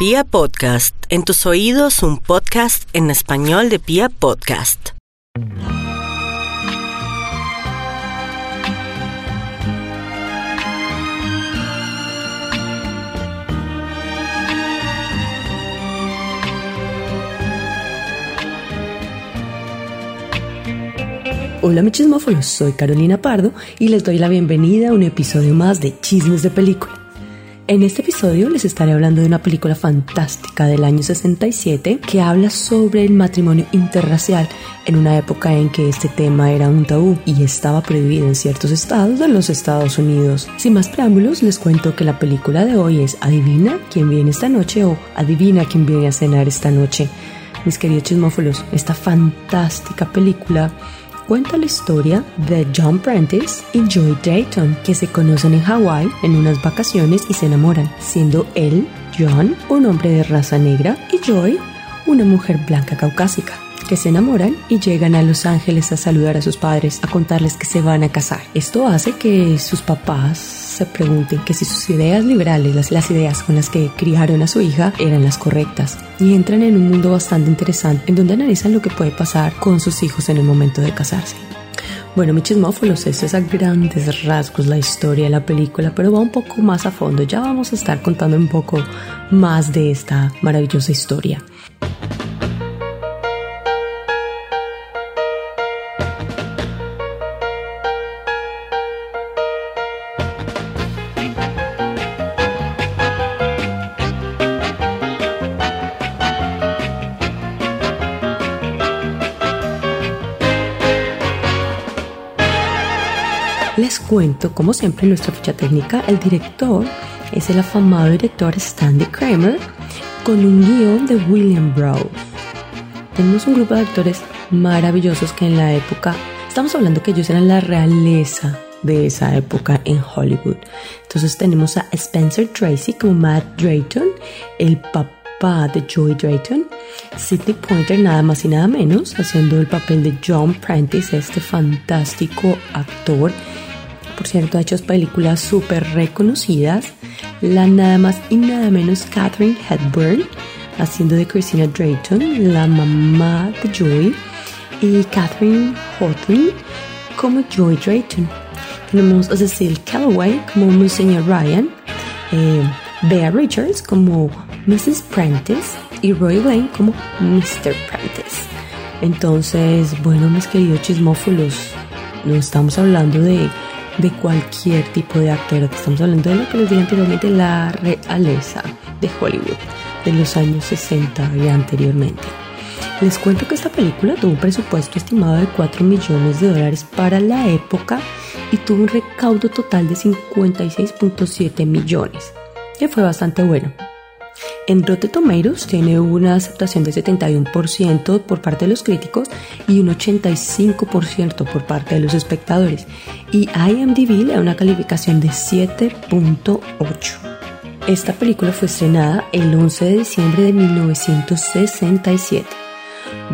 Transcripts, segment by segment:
Pia Podcast, en tus oídos un podcast en español de Pia Podcast. Hola mis chismófonos, soy Carolina Pardo y les doy la bienvenida a un episodio más de Chismes de Película. En este episodio les estaré hablando de una película fantástica del año 67 que habla sobre el matrimonio interracial en una época en que este tema era un tabú y estaba prohibido en ciertos estados de los Estados Unidos. Sin más preámbulos, les cuento que la película de hoy es Adivina quién viene esta noche o Adivina quién viene a cenar esta noche. Mis queridos chismófonos, esta fantástica película cuenta la historia de John Prentice y Joy Dayton, que se conocen en Hawái en unas vacaciones y se enamoran, siendo él, John, un hombre de raza negra y Joy, una mujer blanca caucásica que se enamoran y llegan a Los Ángeles a saludar a sus padres, a contarles que se van a casar. Esto hace que sus papás se pregunten que si sus ideas liberales, las, las ideas con las que criaron a su hija, eran las correctas. Y entran en un mundo bastante interesante en donde analizan lo que puede pasar con sus hijos en el momento de casarse. Bueno, mi chismófolos, esto es a grandes rasgos la historia de la película, pero va un poco más a fondo. Ya vamos a estar contando un poco más de esta maravillosa historia. Les cuento, como siempre, nuestra ficha técnica, el director es el afamado director Stanley Kramer con un guion de William Brown. Tenemos un grupo de actores maravillosos que en la época, estamos hablando que ellos eran la realeza de esa época en Hollywood. Entonces tenemos a Spencer Tracy como Matt Drayton, el papá de Joey Drayton, Sidney Pointer nada más y nada menos, haciendo el papel de John Prentice, este fantástico actor por cierto, ha hecho películas súper reconocidas. La nada más y nada menos Catherine Hepburn, haciendo de Christina Drayton, la mamá de Joy, y Catherine Hawthorne como Joy Drayton. Tenemos a Cecil Calloway como Monsignor Ryan, eh, Bea Richards como Mrs. Prentice y Roy Wayne como Mr. Prentice. Entonces, bueno, mis queridos chismófilos, no estamos hablando de de cualquier tipo de actor. Estamos hablando de lo que les dije anteriormente, la realeza de Hollywood de los años 60 y anteriormente. Les cuento que esta película tuvo un presupuesto estimado de 4 millones de dólares para la época y tuvo un recaudo total de 56.7 millones, que fue bastante bueno. En Rotten Tomatoes tiene una aceptación de 71% por parte de los críticos y un 85% por parte de los espectadores. Y IMDb le da una calificación de 7.8. Esta película fue estrenada el 11 de diciembre de 1967.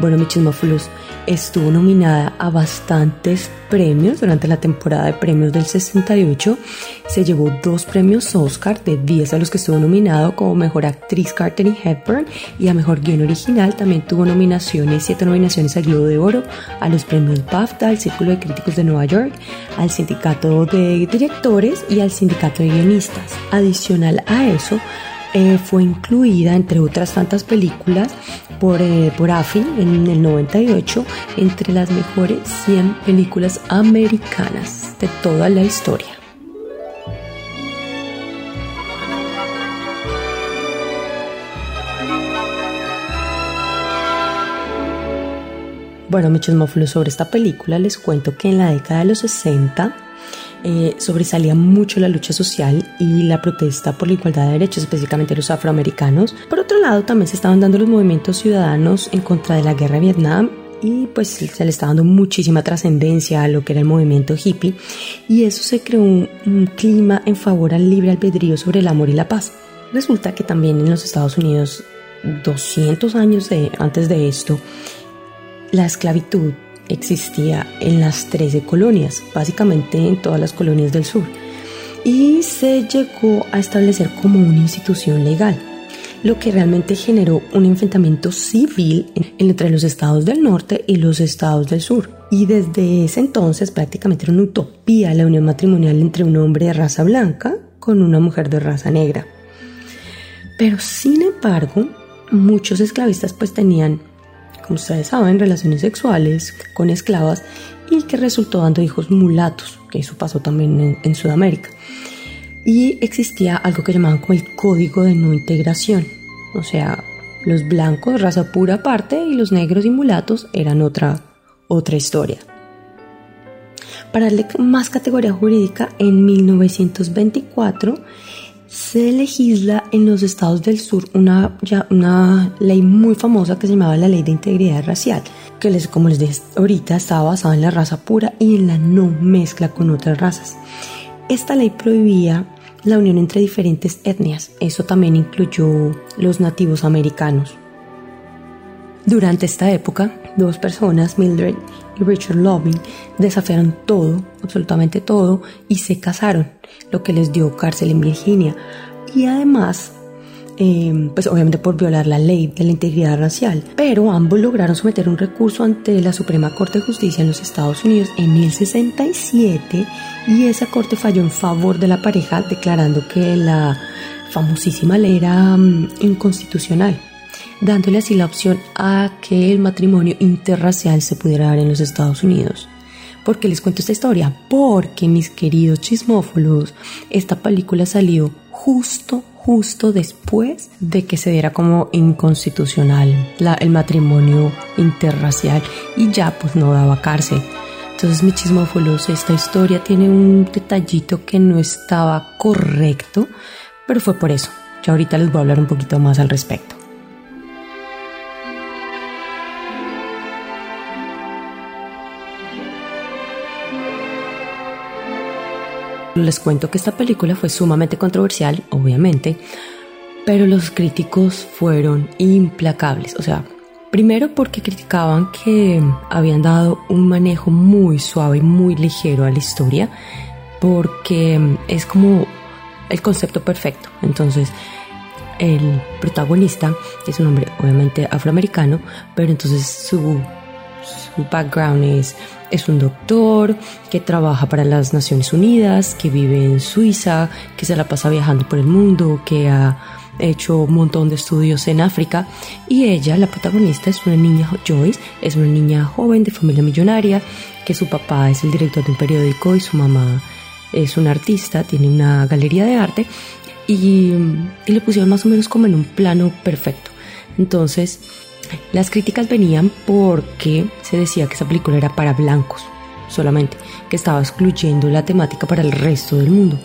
Bueno, mi chismófilos, estuvo nominada a bastantes premios durante la temporada de premios del 68. Se llevó dos premios Oscar de 10 a los que estuvo nominado como Mejor Actriz Catherine Hepburn y a Mejor Guión Original. También tuvo nominaciones, siete nominaciones al Globo de Oro, a los premios BAFTA, al Círculo de Críticos de Nueva York, al Sindicato de Directores y al Sindicato de Guionistas. Adicional a eso, eh, fue incluida, entre otras tantas películas, por, eh, por AFI en el 98 entre las mejores 100 películas americanas de toda la historia. Bueno, mi chismófilo sobre esta película les cuento que en la década de los 60 eh, sobresalía mucho la lucha social y la protesta por la igualdad de derechos, específicamente los afroamericanos. Por otro lado, también se estaban dando los movimientos ciudadanos en contra de la guerra de Vietnam y pues se le estaba dando muchísima trascendencia a lo que era el movimiento hippie y eso se creó un, clima en favor al libre albedrío sobre el amor y la paz. Resulta que también en los Estados Unidos, 200 años antes de esto, la esclavitud existía en las 13 colonias, básicamente en todas las colonias del sur, y se llegó a establecer como una institución legal. lo que realmente generó un enfrentamiento civil entre los estados del norte y los estados del sur. Y desde ese entonces prácticamente era una utopía la unión matrimonial entre un hombre de raza blanca con una mujer de raza negra. Pero sin embargo, muchos esclavistas pues tenían, como ustedes saben, relaciones sexuales con esclavas y que resultó dando hijos mulatos, que eso pasó también en, Sudamérica. Y existía algo que llamaban como el código de no integración, o sea, los blancos, raza pura aparte, y los negros y mulatos eran otra, otra historia. Para darle más categoría jurídica, en 1924 se legisla en los estados del sur una, ley muy famosa que se llamaba la Ley de Integridad Racial, que les, como les dije ahorita estaba basada en la raza pura y en la no mezcla con otras razas. Esta ley prohibía la unión entre diferentes etnias, eso también incluyó los nativos americanos. Durante esta época, dos personas, Mildred Richard Loving, desafiaron todo, absolutamente todo, y se casaron, lo que les dio cárcel en Virginia. Y además, eh, pues obviamente por violar la ley de la integridad racial, pero ambos lograron someter un recurso ante la Suprema Corte de Justicia en los Estados Unidos en 1067 y esa corte falló en favor de la pareja declarando que la famosísima ley era mm, inconstitucional dándole así la opción a que el matrimonio interracial se pudiera dar en los Estados Unidos. ¿Por qué les cuento esta historia? Porque mis queridos chismófolos, esta película salió justo, justo después de que se diera como inconstitucional el matrimonio interracial y ya pues no daba cárcel. Entonces, mis chismófolos, esta historia tiene un detallito que no estaba correcto, pero fue por eso. Ya ahorita les voy a hablar un poquito más al respecto. Les cuento que esta película fue sumamente controversial, obviamente, pero los críticos fueron implacables. O sea, primero porque criticaban que habían dado un manejo muy suave y muy ligero a la historia, porque es como el concepto perfecto. Entonces, el protagonista es un hombre obviamente afroamericano, pero entonces su, su background es es un doctor que trabaja para las Naciones Unidas, que vive en Suiza, que se la pasa viajando por el mundo, que ha hecho un montón de estudios en África y ella, la protagonista, es una niña Joyce, es una niña joven de familia millonaria, que su papá es el director de un periódico y su mamá es una artista, tiene una galería de arte y, y le pusieron más o menos como en un plano perfecto. Entonces, las críticas venían porque se decía que esa película era para blancos solamente, que estaba excluyendo la temática para el resto del mundo.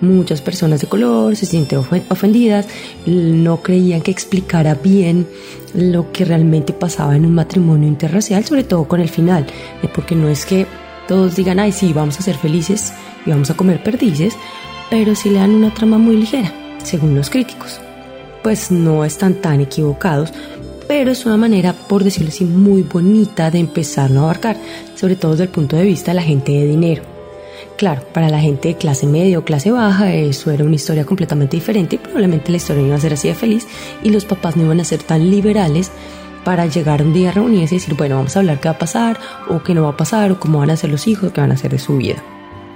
Muchas personas de color se sienten ofendidas, no creían que explicara bien lo que realmente pasaba en un matrimonio interracial, sobre todo con el final, eh, porque no es que todos digan, ay, sí, vamos a ser felices y vamos a comer perdices, pero si le dan una trama muy ligera, según los críticos. Pues no están tan equivocados, pero es una manera, por decirlo así, muy bonita de empezar a abarcar, sobre todo desde el punto de vista de la gente de dinero. Claro, para la gente de clase media o clase baja eso era una historia completamente diferente y probablemente la historia no iba a ser así de feliz y los papás no iban a ser tan liberales para llegar un día a reunirse y decir, bueno, vamos a hablar qué va a pasar o qué no va a pasar o cómo van a ser los hijos, qué van a hacer de su vida.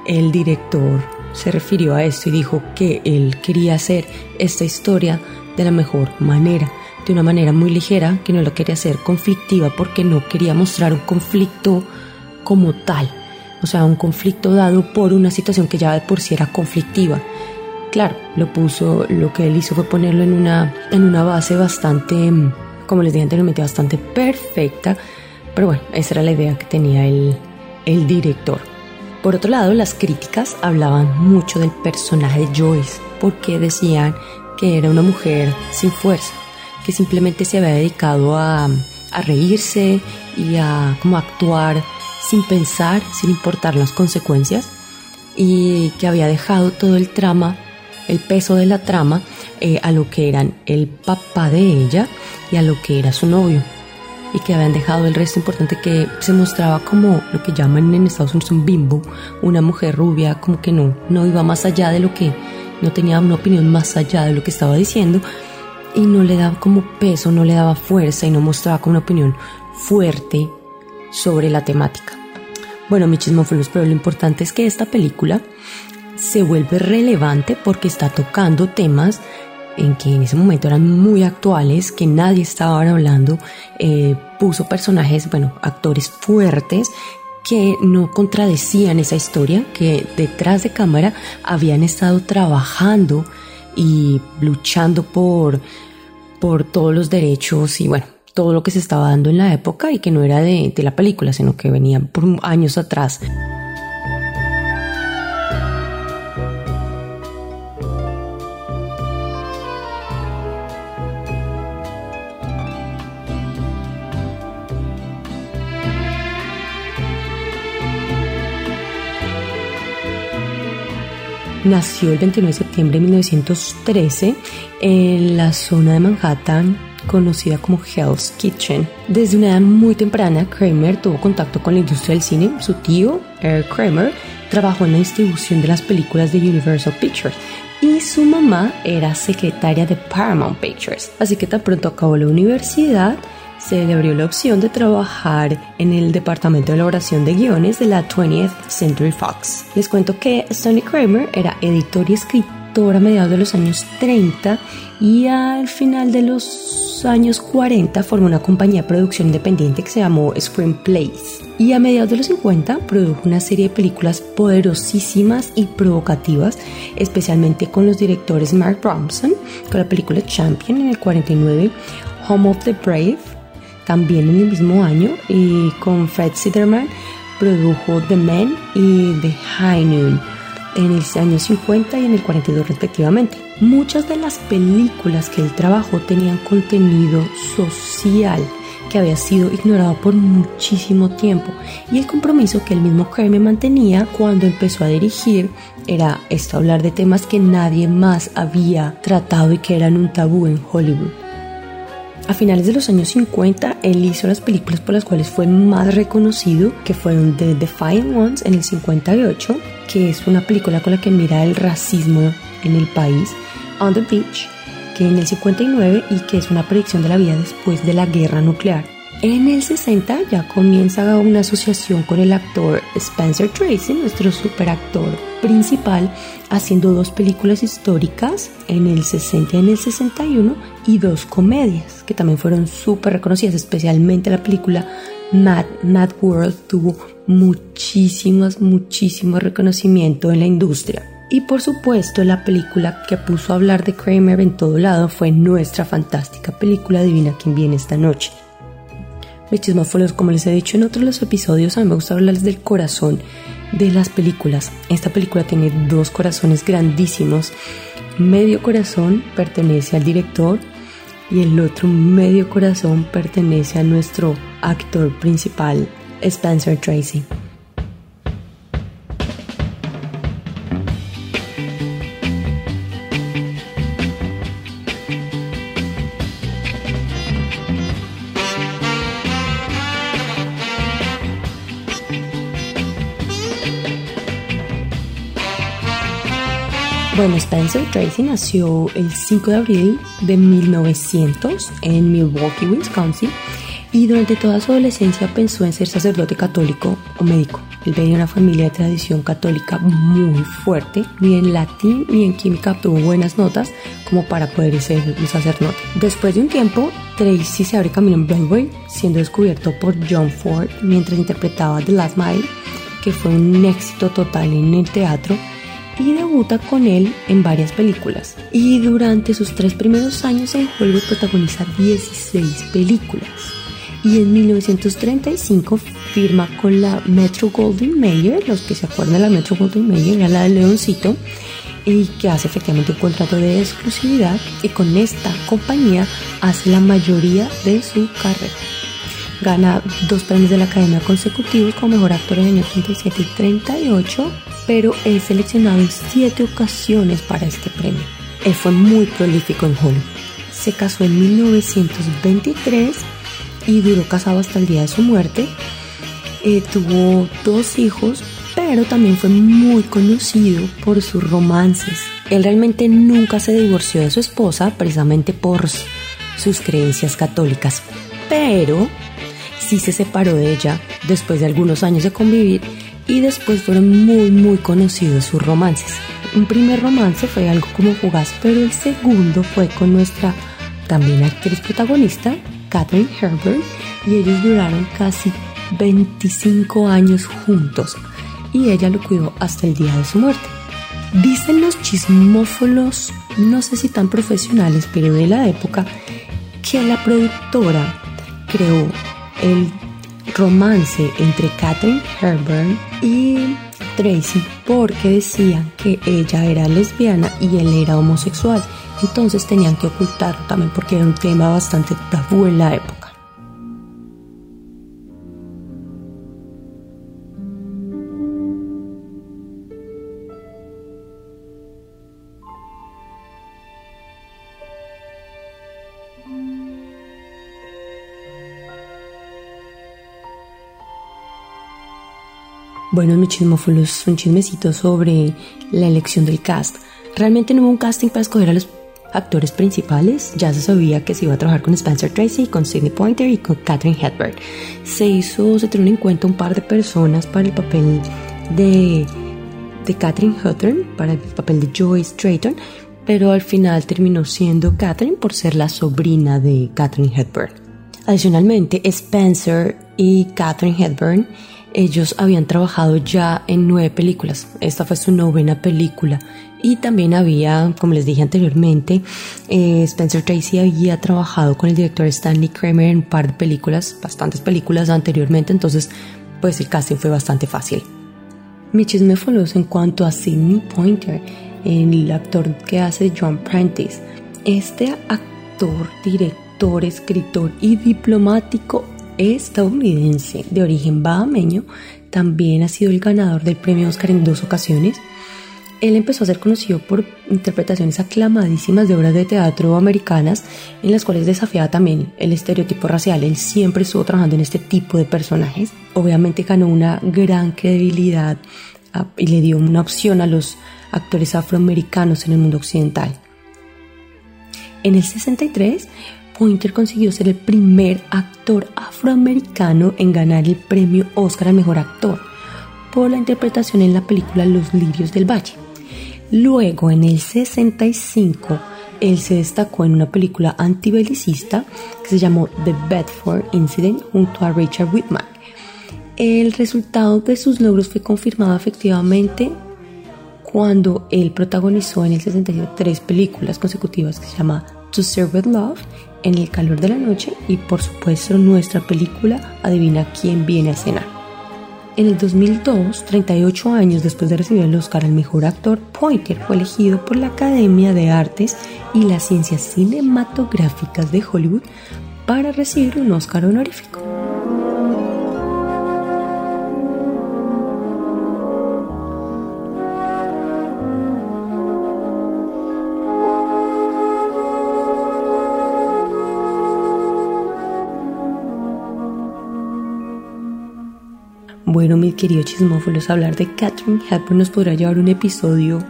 El director se refirió a esto y dijo que él quería hacer esta historia de la mejor manera de una manera muy ligera, que no lo quería hacer conflictiva porque no quería mostrar un conflicto como tal, o sea, un conflicto dado por una situación que ya de por sí era conflictiva. Claro, lo puso, lo que él hizo fue ponerlo en una, en una base bastante, como les dije anteriormente, bastante perfecta, pero bueno, esa era la idea que tenía el, el director. Por otro lado, las críticas hablaban mucho del personaje de Joyce, porque decían que era una mujer sin fuerza, que simplemente se había dedicado a, reírse y a como actuar sin pensar, sin importar las consecuencias y que había dejado todo el trama, el peso de la trama eh, a lo que eran el papá de ella y a lo que era su novio y que habían dejado el resto importante que se mostraba como lo que llaman en Estados Unidos un bimbo, una mujer rubia como que no, no iba más allá de lo que, no tenía una opinión más allá de lo que estaba diciendo y no le daba como peso, no le daba fuerza y no mostraba como una opinión fuerte sobre la temática. Bueno, mi chismófilos, pero lo importante es que esta película se vuelve relevante porque está tocando temas en que en ese momento eran muy actuales, que nadie estaba hablando, eh, puso personajes, bueno, actores fuertes que no contradecían esa historia, que detrás de cámara habían estado trabajando y luchando por, por todos los derechos y bueno, todo lo que se estaba dando en la época y que no era de, la película, sino que venía por años atrás. Nació el 29 de septiembre de 1913 en la zona de Manhattan conocida como Hell's Kitchen. Desde una edad muy temprana, Kramer tuvo contacto con la industria del cine. Su tío, Eric Kramer, trabajó en la distribución de las películas de Universal Pictures y su mamá era secretaria de Paramount Pictures. Así que tan pronto acabó la universidad, se le abrió la opción de trabajar en el departamento de elaboración de guiones de la 20th Century Fox. Les cuento que Sonny Kramer era editor y escritor a mediados de los años 30 y al final de los años 40 formó una compañía de producción independiente que se llamó Screenplays. Y a mediados de los 50 produjo una serie de películas poderosísimas y provocativas, especialmente con los directores Mark Ronson, con la película Champion en el 49, Home of the Brave también en el mismo año y con Fred Siderman produjo The Men y The High Noon en el año 50 y en el 42 respectivamente. Muchas de las películas que él trabajó tenían contenido social que había sido ignorado por muchísimo tiempo y el compromiso que el mismo Kramer mantenía cuando empezó a dirigir era esto, hablar de temas que nadie más había tratado y que eran un tabú en Hollywood. A finales de los años 50, él hizo las películas por las cuales fue más reconocido, que fueron The Defiant Ones en el 58, que es una película con la que mira el racismo en el país, On the Beach, que en el 59 y que es una predicción de la vida después de la guerra nuclear. En el 60 ya comienza una asociación con el actor Spencer Tracy, nuestro superactor principal, haciendo dos películas históricas en el 60 y en el 61 y dos comedias que también fueron súper reconocidas, especialmente la película Mad, Mad World tuvo muchísimas, muchísimo reconocimiento en la industria. Y por supuesto la película que puso a hablar de Kramer en todo lado fue nuestra fantástica película Divina quien viene esta noche. Mis chismófonos, como les he dicho en otros episodios, a mí me gusta hablarles del corazón de las películas. Esta película tiene dos corazones grandísimos. Medio corazón pertenece al director y el otro medio corazón pertenece a nuestro actor principal, Spencer Tracy. Tracy nació el 5 de abril de 1900 en Milwaukee, Wisconsin, y durante toda su adolescencia pensó en ser sacerdote católico o médico. Él venía de una familia de tradición católica muy fuerte, ni en latín ni en química obtuvo buenas notas como para poder ser un sacerdote. Después de un tiempo, Tracy se abre camino en Broadway, siendo descubierto por John Ford mientras interpretaba The Last Mile, que fue un éxito total en el teatro y debuta con él en varias películas. Y durante sus tres primeros años en Hollywood protagoniza 16 películas. Y en 1935 firma con la Metro Golden Mayer, los que se acuerdan de la Metro Golden Mayer, era la de Leoncito, y que hace efectivamente un contrato de exclusividad y con esta compañía hace la mayoría de su carrera. Gana dos premios de la Academia consecutivos como mejor actor en el año 37 y 38 pero es seleccionado en siete ocasiones para este premio. Él fue muy prolífico en Hollywood. Se casó en 1923 y duró casado hasta el día de su muerte. Eh, tuvo dos hijos, pero también fue muy conocido por sus romances Él realmente nunca se divorció de su esposa precisamente por sus creencias católicas, pero sí se separó de ella después de algunos años de convivir y después fueron muy muy conocidos sus romances. Un primer romance fue algo como fugaz, pero el segundo fue con nuestra también actriz protagonista, Catherine Herbert, y ellos duraron casi 25 años juntos y ella lo cuidó hasta el día de su muerte. Dicen los chismófolos, no sé si tan profesionales, pero de la época, que la productora creó el romance entre Catherine Herbert y Tracy porque decían que ella era lesbiana y él era homosexual. Entonces tenían que ocultarlo también porque era un tema bastante tabú en la época. Bueno, mi chismófilo es un chismecito sobre la elección del cast. Realmente no hubo un casting para escoger a los actores principales. Ya se sabía que se iba a trabajar con Spencer Tracy, con Sidney Pointer y con Catherine Hepburn. Se hizo, se tuvieron en cuenta un par de personas para el papel de, de Catherine Hepburn, para el papel de Joyce Drayton, pero al final terminó siendo Catherine por ser la sobrina de Catherine Hepburn. Adicionalmente, Spencer y Catherine Hepburn ellos habían trabajado ya en nueve películas. Esta fue su novena película. Y también había, como les dije anteriormente, eh, Spencer Tracy había trabajado con el director Stanley Kramer en un par de películas, bastantes películas anteriormente, entonces pues el casting fue bastante fácil. Mi chisme fue en cuanto a Sidney Pointer, el actor que hace John Prentice. Este actor, director, escritor y diplomático estadounidense de origen bahameño, también ha sido el ganador del premio Oscar en dos ocasiones. Él empezó a ser conocido por interpretaciones aclamadísimas de obras de teatro americanas en las cuales desafiaba también el estereotipo racial. Él siempre estuvo trabajando en este tipo de personajes. Obviamente ganó una gran credibilidad y le dio una opción a los actores afroamericanos en el mundo occidental. En el 63 Pointer consiguió ser el primer actor afroamericano en ganar el premio Oscar al Mejor Actor por la interpretación en la película Los Lirios del Valle. Luego, en el 65, él se destacó en una película antibelicista que se llamó The Bedford Incident junto a Richard Whitman. El resultado de sus logros fue confirmado efectivamente cuando él protagonizó en el 67 tres películas consecutivas que se llama To Serve With Love en el calor de la noche y por supuesto nuestra película Adivina quién viene a cenar. En el 2002, 38 años después de recibir el Oscar al Mejor Actor, Pointer fue elegido por la Academia de Artes y las Ciencias Cinematográficas de Hollywood para recibir un Oscar honorífico. Bueno, mis queridos chismófilos, hablar de Catherine Hepburn nos podrá llevar un episodio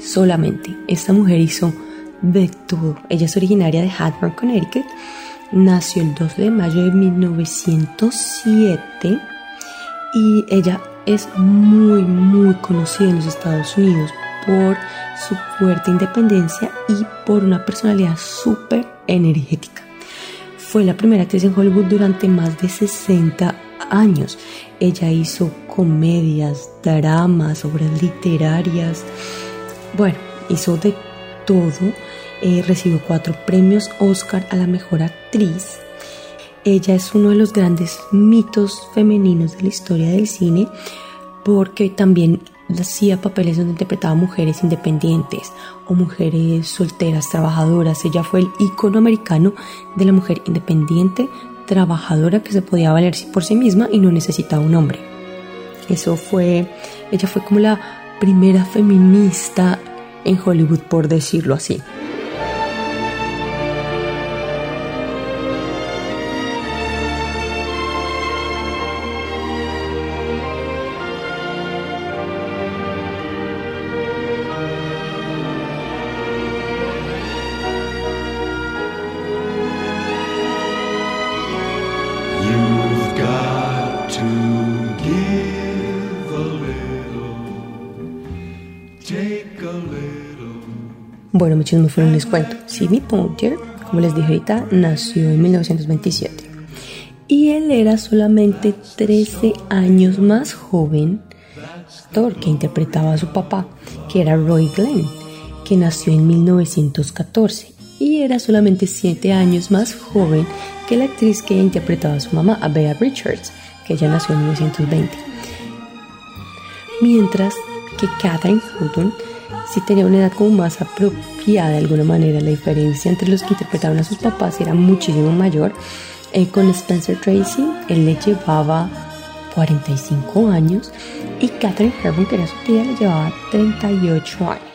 solamente. Esta mujer hizo de todo. Ella es originaria de Hartford, Connecticut. Nació el 12 de mayo de 1907 y ella es muy, muy conocida en los Estados Unidos por su fuerte independencia y por una personalidad súper energética. Fue la primera actriz en Hollywood durante más de 60 años. Ella hizo comedias, dramas, obras literarias. Bueno, hizo de todo. Eh, recibió cuatro premios Oscar a la mejor actriz. Ella es uno de los grandes mitos femeninos de la historia del cine porque también hacía papeles donde interpretaba mujeres independientes o mujeres solteras, trabajadoras. Ella fue el icono americano de la mujer independiente, trabajadora que se podía valer por sí misma y no necesitaba un hombre. Eso fue, ella fue como la primera feminista en Hollywood, por decirlo así. Bueno, muchos no fueron les cuento. Sidney Poitier, como les dije ahorita, nació en 1927 y él era solamente 13 años más joven actor que interpretaba a su papá, que era Roy Glenn, que nació en 1914 y era solamente 7 años más joven que la actriz que interpretaba a su mamá, a Bea Richards, que ella nació en 1920. Mientras que Catherine Houghton sí tenía una edad como más apropiada de alguna manera, la diferencia entre los que interpretaban a sus papás era muchísimo mayor eh, con Spencer Tracy, él le llevaba 45 años y Catherine Hepburn, que era su tía, le llevaba 38 años.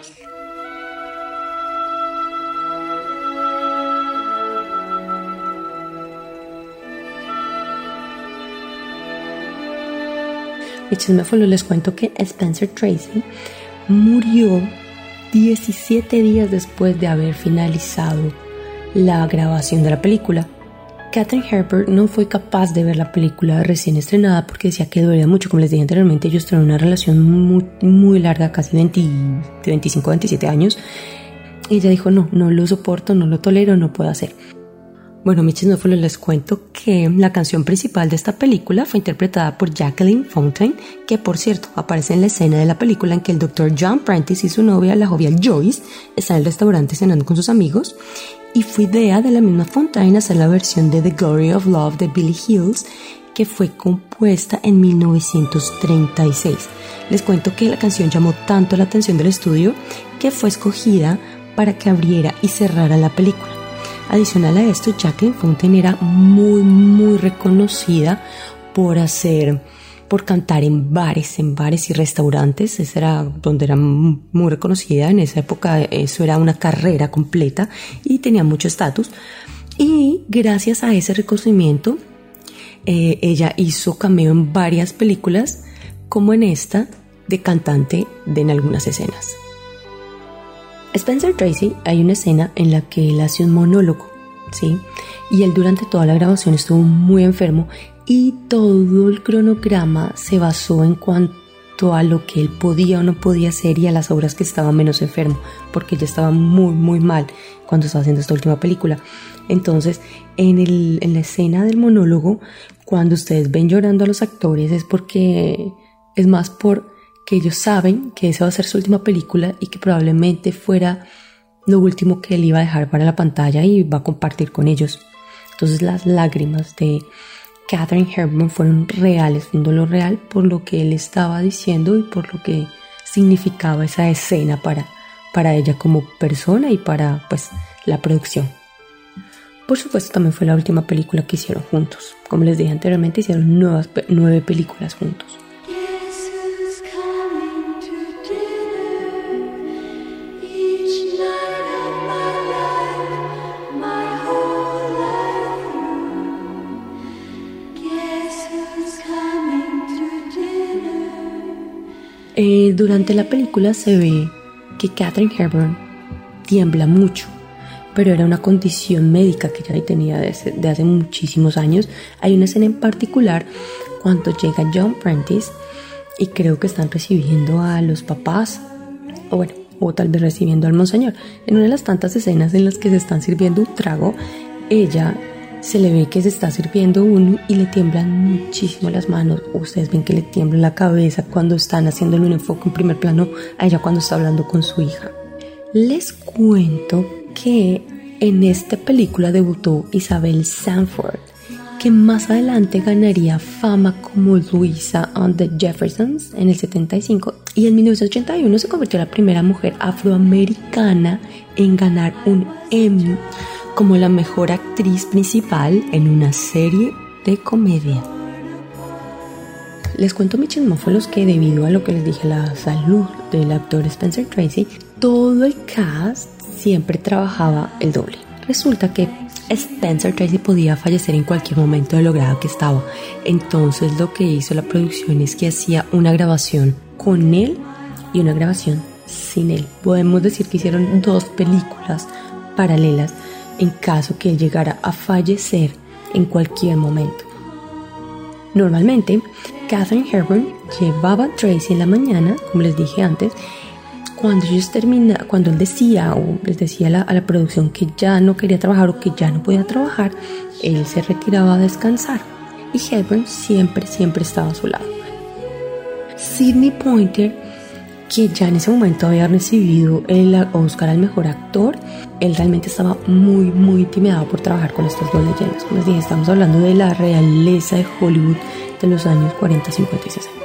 Y les cuento que Spencer Tracy murió 17 días después de haber finalizado la grabación de la película. Catherine Herbert no fue capaz de ver la película recién estrenada porque decía que dolía mucho. Como les dije anteriormente, ellos tenían una relación muy, muy larga, casi 20, 25, 27 años. Y ella dijo, no, no lo soporto, no lo tolero, no puedo hacer. Bueno, Michis no les cuento que la canción principal de esta película fue interpretada por Jacqueline Fontaine, que por cierto aparece en la escena de la película en que el doctor John Prentice y su novia, la jovial Joyce, están en el restaurante cenando con sus amigos y fue idea de la misma Fontaine hacer la versión de The Glory of Love de Billy Hills que fue compuesta en 1936. Les cuento que la canción llamó tanto la atención del estudio que fue escogida para que abriera y cerrara la película. Adicional a esto, Jacqueline Fontaine era muy, muy reconocida por hacer por cantar en bares, en bares y restaurantes. Esa era donde era muy reconocida. En esa época eso era una carrera completa y tenía mucho estatus. Y gracias a ese reconocimiento, eh, ella hizo cameo en varias películas, como en esta, de cantante en algunas escenas. Spencer Tracy, hay una escena en la que él hace un monólogo, ¿sí? Y él durante toda la grabación estuvo muy enfermo y todo el cronograma se basó en cuanto a lo que él podía o no podía hacer y a las obras que estaba menos enfermo, porque ya estaba muy, muy mal cuando estaba haciendo esta última película. Entonces, en, el, en la escena del monólogo, cuando ustedes ven llorando a los actores es porque es más por que ellos saben que esa va a ser su última película y que probablemente fuera lo último que él iba a dejar para la pantalla y va a compartir con ellos. Entonces las lágrimas de Catherine Hepburn fueron reales, un dolor real por lo que él estaba diciendo y por lo que significaba esa escena para, para ella como persona y para pues la producción. Por supuesto también fue la última película que hicieron juntos. Como les dije anteriormente, hicieron nuevas, nueve películas juntos. Eh, durante la película se ve que Catherine Hepburn tiembla mucho, pero era una condición médica que ya tenía desde, de hace muchísimos años. Hay una escena en particular cuando llega John Prentice y creo que están recibiendo a los papás, o bueno, o tal vez recibiendo al monseñor. En una de las tantas escenas en las que se están sirviendo un trago, ella se le ve que se está sirviendo uno y le tiemblan muchísimo las manos. Ustedes ven que le tiembla la cabeza cuando están haciendo un enfoque en primer plano a ella cuando está hablando con su hija. Les cuento que en esta película debutó Isabel Sanford, que más adelante ganaría fama como Luisa on the Jeffersons en el 75 y en 1981 se convirtió en la primera mujer afroamericana en ganar un Emmy como la mejor actriz principal en una serie de comedia. Les cuento mis chismófolos que debido a lo que les dije, la salud del actor Spencer Tracy, todo el cast siempre trabajaba el doble. Resulta que Spencer Tracy podía fallecer en cualquier momento de lo grave que estaba. Entonces lo que hizo la producción es que hacía una grabación con él y una grabación sin él. Podemos decir que hicieron dos películas paralelas en caso que él llegara a fallecer en cualquier momento. Normalmente, Catherine Hepburn llevaba a Tracy en la mañana, como les dije antes, cuando ellos termina, cuando él decía o les decía a la, a la producción que ya no quería trabajar o que ya no podía trabajar, él se retiraba a descansar y Hepburn siempre, siempre estaba a su lado. Sidney Pointer que ya en ese momento había recibido el Oscar al mejor actor, él realmente estaba muy, muy intimidado por trabajar con estas dos leyendas. Como les dije, estamos hablando de la realeza de Hollywood de los años 40, 50 y 60.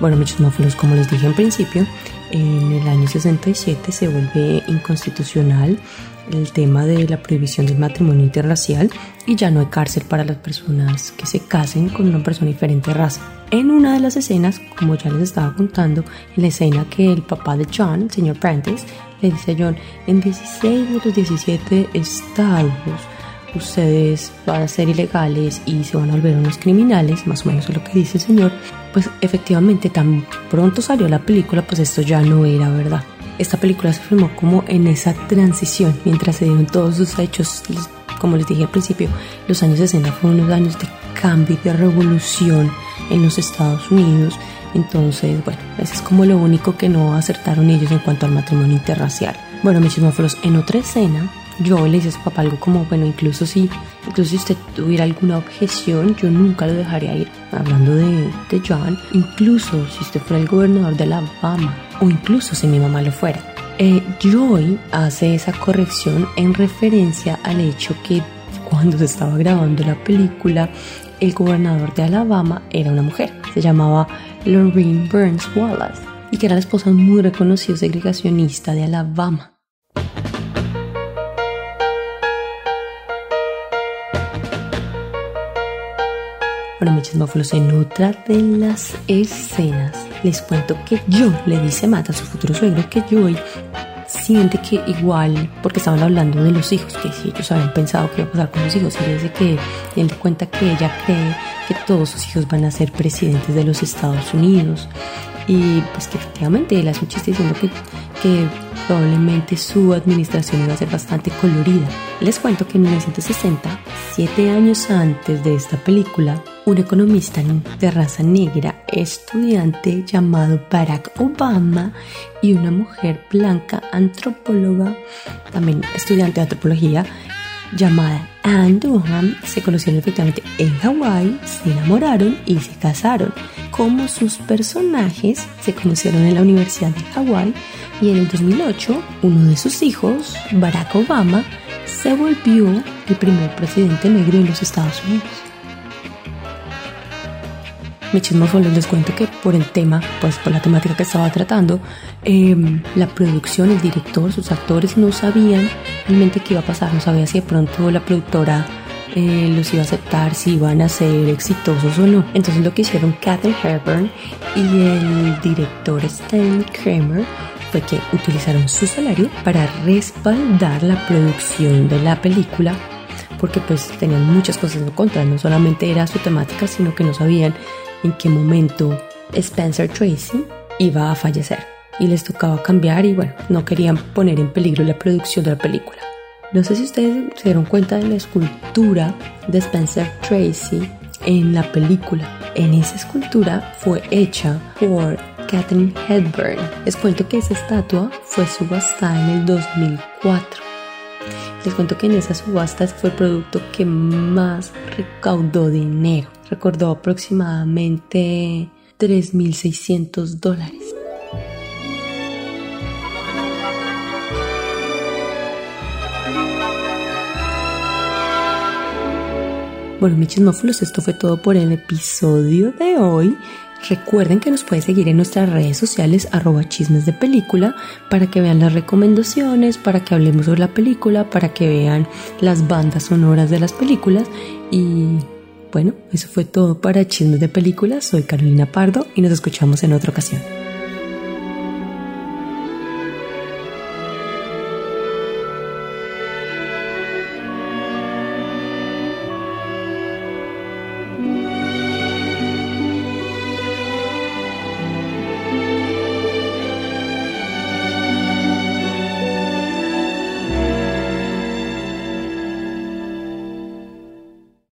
Bueno, Mófilos, como les dije en principio, en el año 67 se vuelve inconstitucional el tema de la prohibición del matrimonio interracial y ya no hay cárcel para las personas que se casen con una persona diferente raza. En una de las escenas, como ya les estaba contando, en la escena que el papá de John, el señor Prentice, le dice a John, en 16 de los 17 estados ustedes van a ser ilegales y se van a volver unos criminales, más o menos es lo que dice el señor, pues efectivamente tan pronto salió la película, pues esto ya no era verdad. Esta película se filmó como en esa transición, mientras se dieron todos sus hechos, como les dije al principio, los años 60 fueron unos años de cambio y de revolución en los Estados Unidos. Entonces, bueno, eso es como lo único que no acertaron ellos en cuanto al matrimonio interracial. Bueno, mis chismóforos, en otra escena, yo le dije a su papá algo como, bueno, incluso si, incluso si usted tuviera alguna objeción, yo nunca lo dejaría ir. Hablando de, de John, incluso si usted fuera el gobernador de Alabama, o incluso si mi mamá lo fuera. Eh, Joy hace esa corrección en referencia al hecho que cuando se estaba grabando la película, el gobernador de Alabama era una mujer, se llamaba Lorraine Burns Wallace, y que era la esposa muy reconocido segregacionista de Alabama. Bueno, mis chismófilos, en otra de las escenas. Les cuento que yo le dice Mata a su futuro suegro que Joy siente que igual, porque estaban hablando de los hijos, que si ellos habían pensado que iba a pasar con los hijos, y dice que él cuenta que ella cree que todos sus hijos van a ser presidentes de los Estados Unidos y pues que efectivamente un chiste diciendo que, que probablemente su administración iba a ser bastante colorida. Les cuento que en 1960, siete años antes de esta película, un economista de raza negra, estudiante llamado Barack Obama y una mujer blanca antropóloga, también estudiante de antropología, llamada Anne Durham, se conocieron efectivamente en Hawái, se enamoraron y se casaron. Como sus personajes se conocieron en la Universidad de Hawái y en el 2008 uno de sus hijos, Barack Obama, se volvió el primer presidente negro en los Estados Unidos. Me solo les cuento que por el tema, pues por la temática que estaba tratando, em, la producción, el director, sus actores no sabían realmente qué iba a pasar, no sabía si de pronto la productora eh, los iba a aceptar, si iban a ser exitosos o no. Entonces lo que hicieron Katherine Hepburn y el director Stanley Kramer fue que utilizaron su salario para respaldar la producción de la película porque pues tenían muchas cosas en contra, no solamente era su temática, sino que no sabían en qué momento Spencer Tracy iba a fallecer y les tocaba cambiar y bueno, no querían poner en peligro la producción de la película. No sé si ustedes se dieron cuenta de la escultura de Spencer Tracy en la película. En esa escultura fue hecha por Katherine Hepburn. Les cuento que esa estatua fue subastada en el 2004. Les cuento que en esa subasta fue el producto que más recaudó dinero. Recordó aproximadamente 3.600 dólares. Bueno, mis chismófilos, esto fue todo por el episodio de hoy. Recuerden que nos pueden seguir en nuestras redes sociales arroba chismes de película para que vean las recomendaciones, para que hablemos sobre la película, para que vean las bandas sonoras de las películas y bueno, eso fue todo para chismes de película. Soy Carolina Pardo y nos escuchamos en otra ocasión.